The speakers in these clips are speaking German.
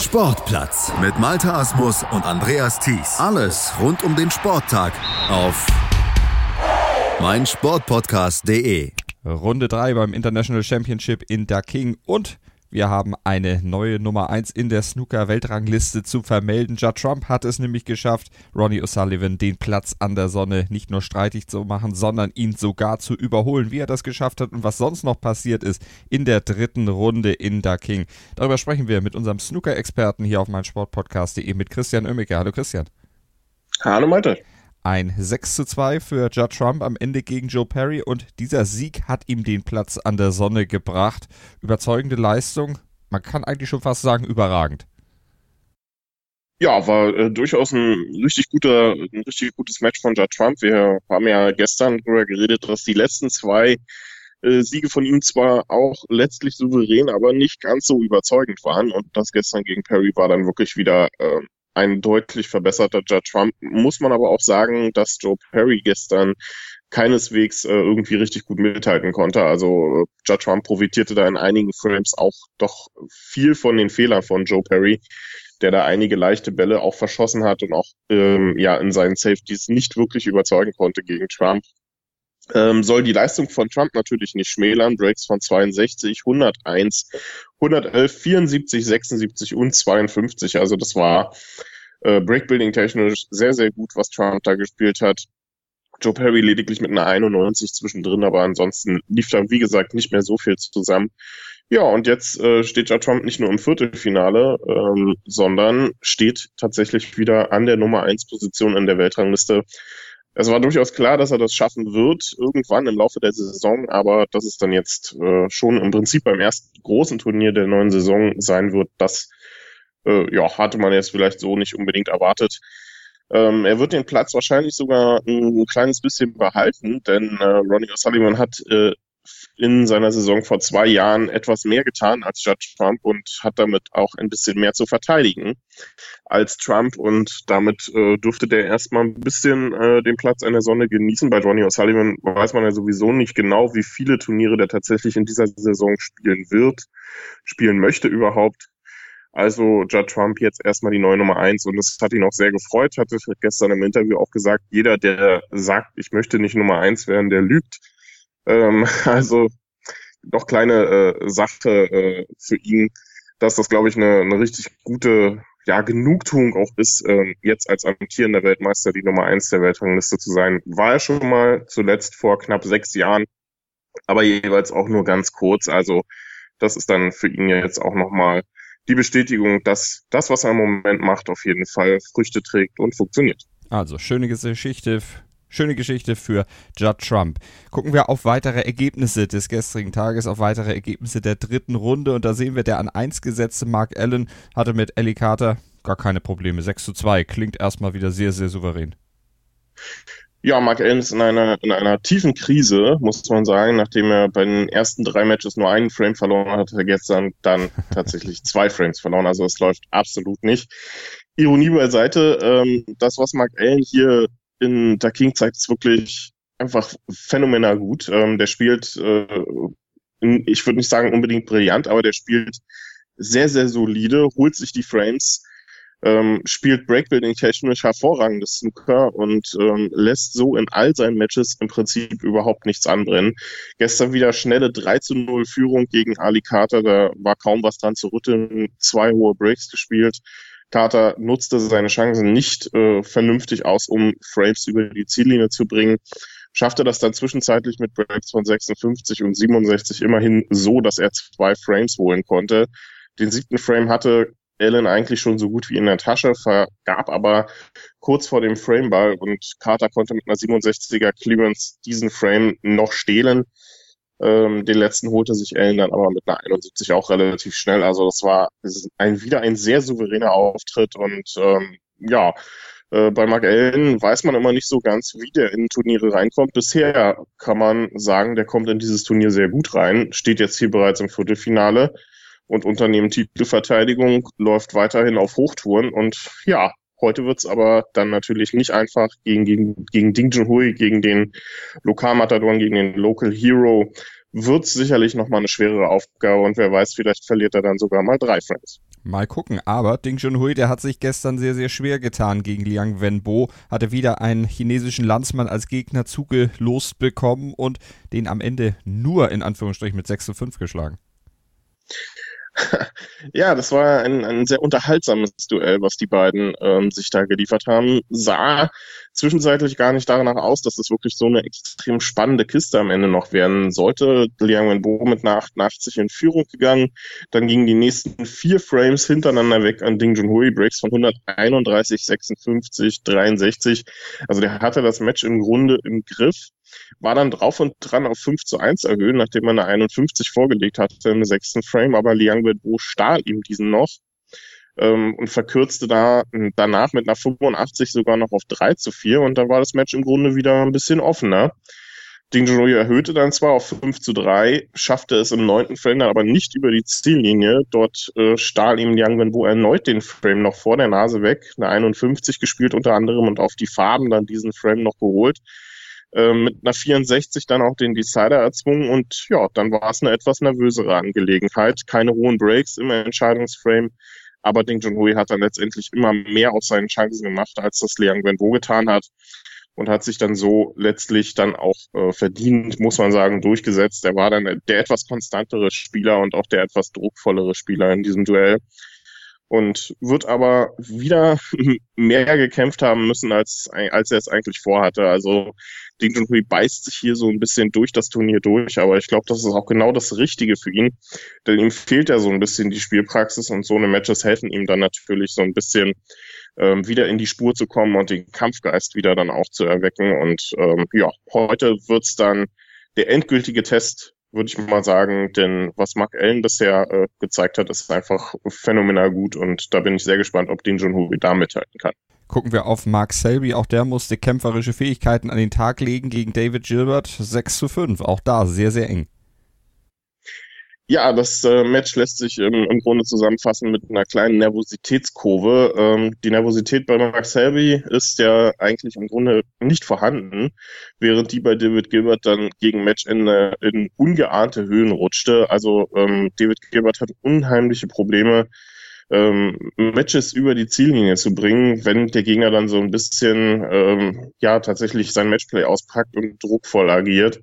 Sportplatz mit Malta Asmus und Andreas Thies. Alles rund um den Sporttag auf meinsportpodcast.de. Runde 3 beim International Championship in Daking und wir haben eine neue Nummer 1 in der Snooker-Weltrangliste zu vermelden. Judd Trump hat es nämlich geschafft, Ronnie O'Sullivan den Platz an der Sonne nicht nur streitig zu machen, sondern ihn sogar zu überholen. Wie er das geschafft hat und was sonst noch passiert ist in der dritten Runde in Daking. Darüber sprechen wir mit unserem Snooker-Experten hier auf meinsportpodcast.de mit Christian Oemmeke. Hallo Christian. Hallo Malte. Ein 6 zu 2 für Judd Trump am Ende gegen Joe Perry und dieser Sieg hat ihm den Platz an der Sonne gebracht. Überzeugende Leistung, man kann eigentlich schon fast sagen überragend. Ja, war äh, durchaus ein richtig guter, ein richtig gutes Match von Judd Trump. Wir haben ja gestern darüber geredet, dass die letzten zwei äh, Siege von ihm zwar auch letztlich souverän, aber nicht ganz so überzeugend waren. Und das gestern gegen Perry war dann wirklich wieder äh, ein deutlich verbesserter Judge Trump. Muss man aber auch sagen, dass Joe Perry gestern keineswegs äh, irgendwie richtig gut mithalten konnte. Also äh, Judge Trump profitierte da in einigen Frames auch doch viel von den Fehlern von Joe Perry, der da einige leichte Bälle auch verschossen hat und auch ähm, ja in seinen Safeties nicht wirklich überzeugen konnte gegen Trump. Ähm, soll die Leistung von Trump natürlich nicht schmälern. Breaks von 62, 101, 111, 74, 76 und 52. Also das war äh, Breakbuilding technisch sehr, sehr gut, was Trump da gespielt hat. Joe Perry lediglich mit einer 91 zwischendrin, aber ansonsten lief da, wie gesagt, nicht mehr so viel zusammen. Ja, und jetzt äh, steht ja Trump nicht nur im Viertelfinale, ähm, sondern steht tatsächlich wieder an der Nummer 1 Position in der Weltrangliste es war durchaus klar, dass er das schaffen wird, irgendwann im Laufe der Saison, aber dass es dann jetzt äh, schon im Prinzip beim ersten großen Turnier der neuen Saison sein wird, das äh, ja, hatte man jetzt vielleicht so nicht unbedingt erwartet. Ähm, er wird den Platz wahrscheinlich sogar ein, ein kleines bisschen behalten, denn äh, Ronnie O'Sullivan hat äh, in seiner Saison vor zwei Jahren etwas mehr getan als Judge Trump und hat damit auch ein bisschen mehr zu verteidigen als Trump und damit äh, durfte der erstmal ein bisschen äh, den Platz an der Sonne genießen. Bei Johnny O'Sullivan weiß man ja sowieso nicht genau, wie viele Turniere der tatsächlich in dieser Saison spielen wird, spielen möchte überhaupt. Also Judd Trump jetzt erstmal die neue Nummer eins und das hat ihn auch sehr gefreut, hatte gestern im Interview auch gesagt, jeder, der sagt, ich möchte nicht Nummer eins werden, der lügt. Ähm, also noch kleine äh, Sache äh, für ihn, dass das, glaube ich, eine, eine richtig gute ja, Genugtuung auch ist, ähm, jetzt als amtierender Weltmeister die Nummer eins der Weltrangliste zu sein. War er schon mal zuletzt vor knapp sechs Jahren, aber jeweils auch nur ganz kurz. Also das ist dann für ihn jetzt auch nochmal die Bestätigung, dass das, was er im Moment macht, auf jeden Fall Früchte trägt und funktioniert. Also schöne Geschichte Schöne Geschichte für Judd Trump. Gucken wir auf weitere Ergebnisse des gestrigen Tages, auf weitere Ergebnisse der dritten Runde. Und da sehen wir, der an 1 gesetzte Mark Allen hatte mit Ellie Carter gar keine Probleme. 6 zu 2. Klingt erstmal wieder sehr, sehr souverän. Ja, Mark Allen ist in einer, in einer tiefen Krise, muss man sagen, nachdem er bei den ersten drei Matches nur einen Frame verloren hat, hat er gestern dann tatsächlich zwei Frames verloren. Also es läuft absolut nicht. Ironie beiseite, ähm, das, was Mark Allen hier in der King zeigt es wirklich einfach phänomenal gut. Ähm, der spielt, äh, in, ich würde nicht sagen unbedingt brillant, aber der spielt sehr, sehr solide, holt sich die Frames, ähm, spielt Breakbuilding technisch hervorragendes Snooker und ähm, lässt so in all seinen Matches im Prinzip überhaupt nichts anbrennen. Gestern wieder schnelle 3 zu 0 Führung gegen Ali Carter, da war kaum was dran zu rütteln, zwei hohe Breaks gespielt. Carter nutzte seine Chancen nicht äh, vernünftig aus, um Frames über die Ziellinie zu bringen. Schaffte das dann zwischenzeitlich mit Breaks von 56 und 67 immerhin so, dass er zwei Frames holen konnte. Den siebten Frame hatte Allen eigentlich schon so gut wie in der Tasche, vergab aber kurz vor dem Frameball und Carter konnte mit einer 67er Clearance diesen Frame noch stehlen. Ähm, den letzten holte sich Allen dann aber mit einer 71 auch relativ schnell. Also das war ein, wieder ein sehr souveräner Auftritt und ähm, ja, äh, bei Mark Allen weiß man immer nicht so ganz, wie der in Turniere reinkommt. Bisher kann man sagen, der kommt in dieses Turnier sehr gut rein, steht jetzt hier bereits im Viertelfinale und unternehmen Titelverteidigung, läuft weiterhin auf Hochtouren und ja, Heute wird's aber dann natürlich nicht einfach gegen, gegen, gegen Ding Junhui, gegen den Lokalmatadoren, gegen den Local Hero. Wird sicherlich nochmal eine schwerere Aufgabe und wer weiß, vielleicht verliert er dann sogar mal drei Frames. Mal gucken, aber Ding Junhui, der hat sich gestern sehr, sehr schwer getan gegen Liang Wenbo, hatte wieder einen chinesischen Landsmann als Gegner zugelost bekommen und den am Ende nur in Anführungsstrichen mit 6 zu 5 geschlagen. Ja, das war ein, ein sehr unterhaltsames Duell, was die beiden ähm, sich da geliefert haben. Sah zwischenzeitlich gar nicht danach aus, dass das wirklich so eine extrem spannende Kiste am Ende noch werden sollte. Liang Wenbo mit einer 88 in Führung gegangen. Dann gingen die nächsten vier Frames hintereinander weg an Ding Junhui, Breaks von 131, 56, 63. Also der hatte das Match im Grunde im Griff war dann drauf und dran auf 5 zu 1 erhöhen, nachdem man eine 51 vorgelegt hatte im sechsten Frame, aber Liang Wenbo stahl ihm diesen noch ähm, und verkürzte da danach mit einer 85 sogar noch auf 3 zu 4 und dann war das Match im Grunde wieder ein bisschen offener. Ding Junhui erhöhte dann zwar auf 5 zu 3, schaffte es im neunten Frame dann aber nicht über die Ziellinie. Dort äh, stahl ihm Liang Wenbo erneut den Frame noch vor der Nase weg, eine 51 gespielt unter anderem und auf die Farben dann diesen Frame noch geholt. Ähm, mit einer 64 dann auch den Decider erzwungen und ja, dann war es eine etwas nervösere Angelegenheit. Keine hohen Breaks im Entscheidungsframe, aber Ding Junhui hat dann letztendlich immer mehr aus seinen Chancen gemacht, als das Liang Wenbo getan hat und hat sich dann so letztlich dann auch äh, verdient, muss man sagen, durchgesetzt. Er war dann der etwas konstantere Spieler und auch der etwas druckvollere Spieler in diesem Duell und wird aber wieder mehr gekämpft haben müssen, als, als er es eigentlich vorhatte. Also Ding Junhui beißt sich hier so ein bisschen durch das Turnier durch, aber ich glaube, das ist auch genau das Richtige für ihn, denn ihm fehlt ja so ein bisschen die Spielpraxis und so eine Matches helfen ihm dann natürlich so ein bisschen ähm, wieder in die Spur zu kommen und den Kampfgeist wieder dann auch zu erwecken. Und ähm, ja, heute wird's dann der endgültige Test würde ich mal sagen, denn was Mark Allen bisher äh, gezeigt hat, ist einfach phänomenal gut und da bin ich sehr gespannt, ob Dean Junhui da mithalten kann. Gucken wir auf Mark Selby, auch der musste kämpferische Fähigkeiten an den Tag legen gegen David Gilbert, 6 zu 5, auch da sehr, sehr eng. Ja, das äh, Match lässt sich im, im Grunde zusammenfassen mit einer kleinen Nervositätskurve. Ähm, die Nervosität bei Mark Selby ist ja eigentlich im Grunde nicht vorhanden, während die bei David Gilbert dann gegen Matchende in ungeahnte Höhen rutschte. Also ähm, David Gilbert hat unheimliche Probleme, ähm, Matches über die Ziellinie zu bringen, wenn der Gegner dann so ein bisschen ähm, ja tatsächlich sein Matchplay auspackt und druckvoll agiert.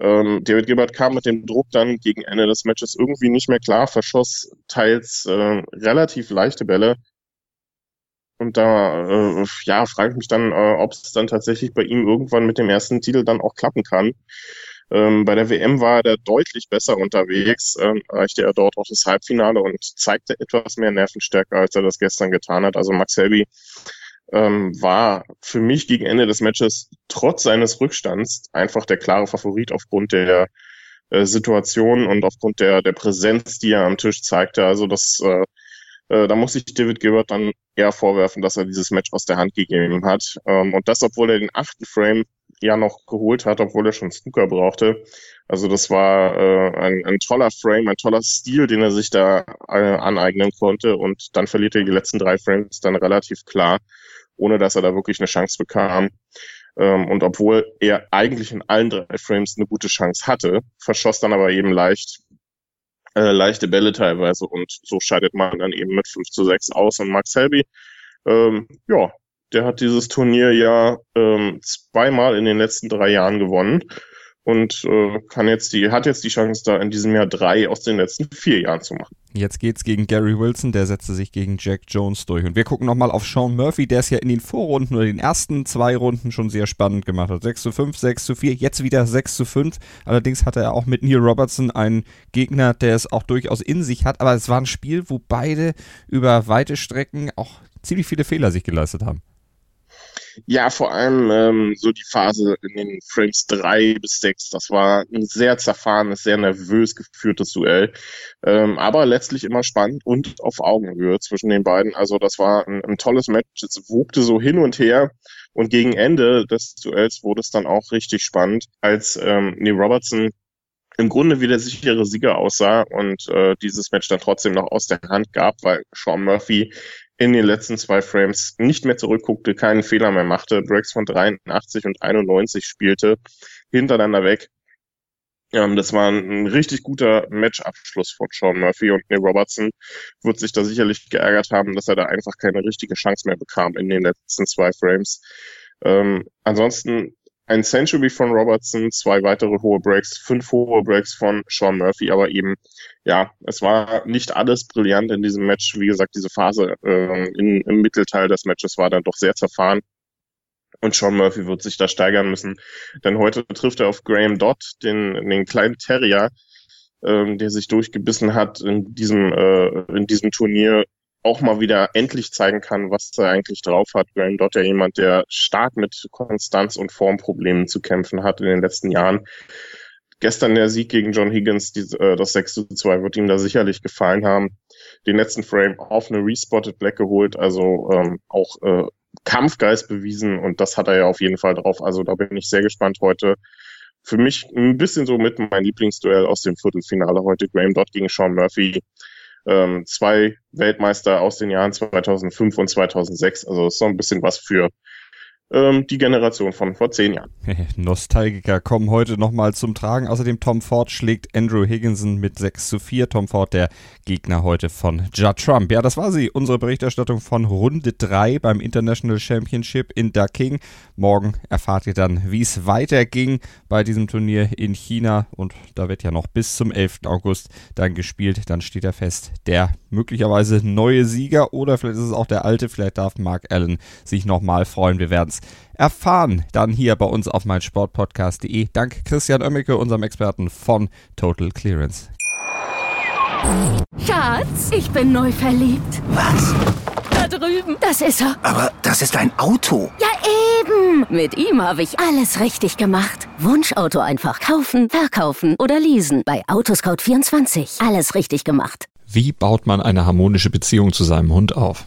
Ähm, David Gilbert kam mit dem Druck dann gegen Ende des Matches irgendwie nicht mehr klar, verschoss teils äh, relativ leichte Bälle. Und da äh, ja, frage ich mich dann, äh, ob es dann tatsächlich bei ihm irgendwann mit dem ersten Titel dann auch klappen kann. Ähm, bei der WM war er deutlich besser unterwegs, ähm, erreichte er dort auch das Halbfinale und zeigte etwas mehr Nervenstärke, als er das gestern getan hat. Also Max Helby ähm, war für mich gegen Ende des Matches trotz seines Rückstands einfach der klare Favorit aufgrund der äh, Situation und aufgrund der, der Präsenz, die er am Tisch zeigte. Also das, äh, äh, da muss ich David Gilbert dann eher vorwerfen, dass er dieses Match aus der Hand gegeben hat. Ähm, und das, obwohl er den achten Frame ja noch geholt hat, obwohl er schon Snooker brauchte. Also das war äh, ein, ein toller Frame, ein toller Stil, den er sich da äh, aneignen konnte. Und dann verliert er die letzten drei Frames dann relativ klar ohne dass er da wirklich eine Chance bekam. Ähm, und obwohl er eigentlich in allen drei Frames eine gute Chance hatte, verschoss dann aber eben leicht äh, leichte Bälle teilweise und so scheidet man dann eben mit 5 zu 6 aus. Und Max Selby, ähm, ja, der hat dieses Turnier ja ähm, zweimal in den letzten drei Jahren gewonnen und äh, kann jetzt die, hat jetzt die Chance, da in diesem Jahr drei aus den letzten vier Jahren zu machen. Jetzt geht's gegen Gary Wilson, der setzte sich gegen Jack Jones durch. Und wir gucken nochmal auf Sean Murphy, der es ja in den Vorrunden oder den ersten zwei Runden schon sehr spannend gemacht hat. 6 zu 5, 6 zu 4, jetzt wieder 6 zu 5. Allerdings hatte er auch mit Neil Robertson einen Gegner, der es auch durchaus in sich hat. Aber es war ein Spiel, wo beide über weite Strecken auch ziemlich viele Fehler sich geleistet haben. Ja, vor allem ähm, so die Phase in den Frames drei bis sechs. Das war ein sehr zerfahrenes, sehr nervös geführtes Duell. Ähm, aber letztlich immer spannend und auf Augenhöhe zwischen den beiden. Also das war ein, ein tolles Match. Es wogte so hin und her. Und gegen Ende des Duells wurde es dann auch richtig spannend, als ähm, Neil Robertson im Grunde wie der sichere Sieger aussah und äh, dieses Match dann trotzdem noch aus der Hand gab, weil Sean Murphy in den letzten zwei Frames nicht mehr zurückguckte, keinen Fehler mehr machte, Breaks von 83 und 91 spielte, hintereinander weg. Ähm, das war ein, richtig guter Matchabschluss von Sean Murphy und Neil Robertson wird sich da sicherlich geärgert haben, dass er da einfach keine richtige Chance mehr bekam in den letzten zwei Frames. Ähm, ansonsten ein Century von Robertson, zwei weitere hohe Breaks, fünf hohe Breaks von Sean Murphy, aber eben, ja, es war nicht alles brillant in diesem Match. Wie gesagt, diese Phase äh, in, im Mittelteil des Matches war dann doch sehr zerfahren. Und Sean Murphy wird sich da steigern müssen. Denn heute trifft er auf Graham Dodd, den, den kleinen Terrier, ähm, der sich durchgebissen hat in diesem, äh, in diesem Turnier auch mal wieder endlich zeigen kann, was er eigentlich drauf hat. Graham ja jemand, der stark mit Konstanz und Formproblemen zu kämpfen hat in den letzten Jahren. Gestern der Sieg gegen John Higgins, die, äh, das 6 zu 2, wird ihm da sicherlich gefallen haben. Den letzten Frame auf eine Respotted Black geholt, also ähm, auch äh, Kampfgeist bewiesen und das hat er ja auf jeden Fall drauf. Also da bin ich sehr gespannt heute. Für mich ein bisschen so mit mein Lieblingsduell aus dem Viertelfinale heute. Graham Dodd gegen Sean Murphy. Ähm, zwei Weltmeister aus den Jahren 2005 und 2006. Also so ein bisschen was für ähm, die Generation von vor zehn Jahren. Nostalgiker kommen heute nochmal zum Tragen. Außerdem Tom Ford schlägt Andrew Higginson mit 6 zu 4. Tom Ford, der Gegner heute von Judd Trump. Ja, das war sie, unsere Berichterstattung von Runde 3 beim International Championship in Daking. Morgen erfahrt ihr dann, wie es weiterging bei diesem Turnier in China. Und da wird ja noch bis zum 11. August dann gespielt. Dann steht er fest, der möglicherweise neue Sieger oder vielleicht ist es auch der alte. Vielleicht darf Mark Allen sich nochmal freuen. Wir werden es erfahren. Dann hier bei uns auf meinsportpodcast.de. Dank Christian Oemmeke, unserem Experten von Total Clearance. Schatz, ich bin neu verliebt. Was? Da drüben. Das ist er. Aber das ist ein Auto. Ja, eben. Mit ihm habe ich alles richtig gemacht. Wunschauto einfach kaufen, verkaufen oder leasen. Bei Autoscout24. Alles richtig gemacht. Wie baut man eine harmonische Beziehung zu seinem Hund auf?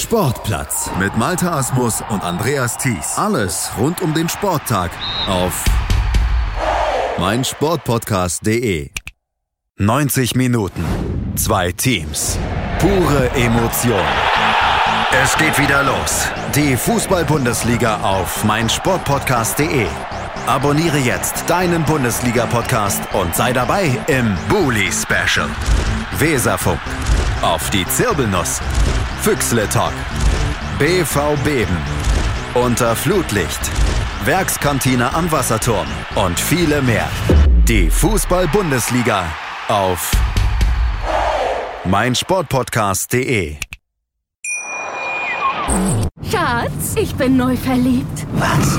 Sportplatz mit Malta Asmus und Andreas Thies. Alles rund um den Sporttag auf meinsportpodcast.de. 90 Minuten, zwei Teams, pure Emotion. Es geht wieder los. Die Fußball-Bundesliga auf meinsportpodcast.de. Abonniere jetzt deinen Bundesliga-Podcast und sei dabei im Bully-Special. Weserfunk. Auf die Zirbelnuss. Füchsle Talk. BV Beben. Unter Flutlicht. Werkskantine am Wasserturm. Und viele mehr. Die Fußball-Bundesliga auf meinsportpodcast.de. Schatz, ich bin neu verliebt. Was?